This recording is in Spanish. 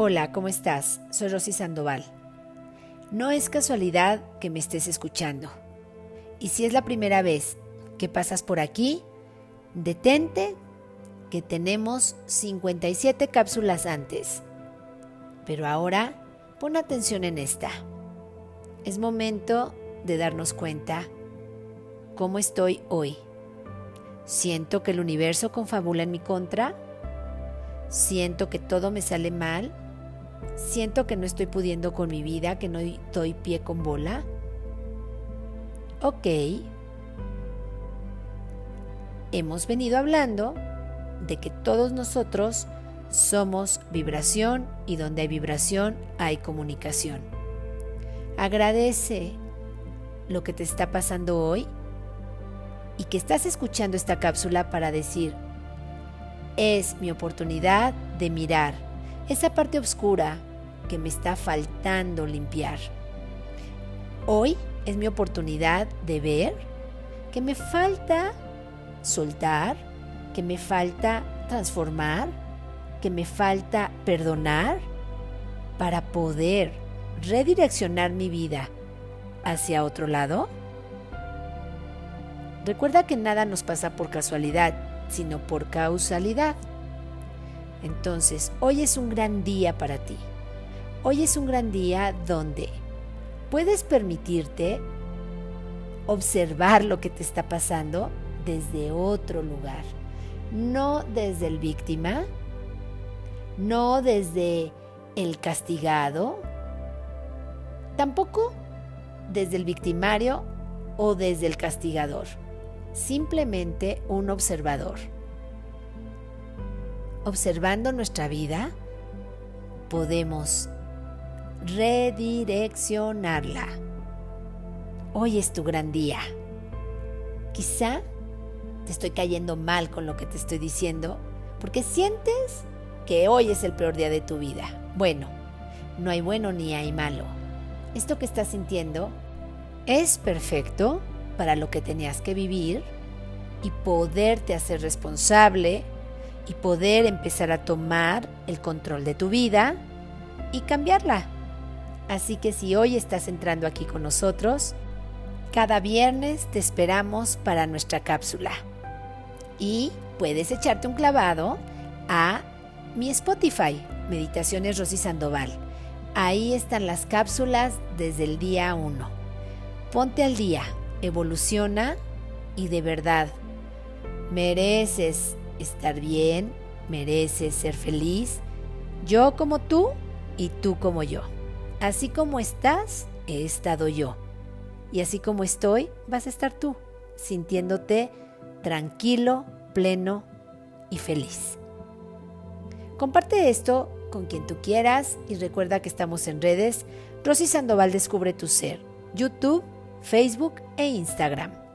Hola, ¿cómo estás? Soy Rosy Sandoval. No es casualidad que me estés escuchando. Y si es la primera vez que pasas por aquí, detente que tenemos 57 cápsulas antes. Pero ahora pon atención en esta. Es momento de darnos cuenta cómo estoy hoy. Siento que el universo confabula en mi contra. Siento que todo me sale mal. Siento que no estoy pudiendo con mi vida, que no doy pie con bola. Ok. Hemos venido hablando de que todos nosotros somos vibración y donde hay vibración hay comunicación. Agradece lo que te está pasando hoy y que estás escuchando esta cápsula para decir, es mi oportunidad de mirar esa parte oscura que me está faltando limpiar. Hoy es mi oportunidad de ver que me falta soltar, que me falta transformar, que me falta perdonar para poder redireccionar mi vida hacia otro lado? Recuerda que nada nos pasa por casualidad, sino por causalidad. Entonces, hoy es un gran día para ti. Hoy es un gran día donde puedes permitirte observar lo que te está pasando desde otro lugar, no desde el víctima, no desde el castigado, tampoco desde el victimario o desde el castigador, simplemente un observador. Observando nuestra vida, podemos redireccionarla. Hoy es tu gran día. Quizá te estoy cayendo mal con lo que te estoy diciendo porque sientes que hoy es el peor día de tu vida. Bueno, no hay bueno ni hay malo. Esto que estás sintiendo es perfecto para lo que tenías que vivir y poderte hacer responsable y poder empezar a tomar el control de tu vida y cambiarla. Así que si hoy estás entrando aquí con nosotros, cada viernes te esperamos para nuestra cápsula. Y puedes echarte un clavado a mi Spotify, Meditaciones Rosy Sandoval. Ahí están las cápsulas desde el día 1. Ponte al día, evoluciona y de verdad, mereces estar bien, mereces ser feliz, yo como tú y tú como yo. Así como estás, he estado yo. Y así como estoy, vas a estar tú, sintiéndote tranquilo, pleno y feliz. Comparte esto con quien tú quieras y recuerda que estamos en redes. Rosy Sandoval Descubre tu Ser, YouTube, Facebook e Instagram.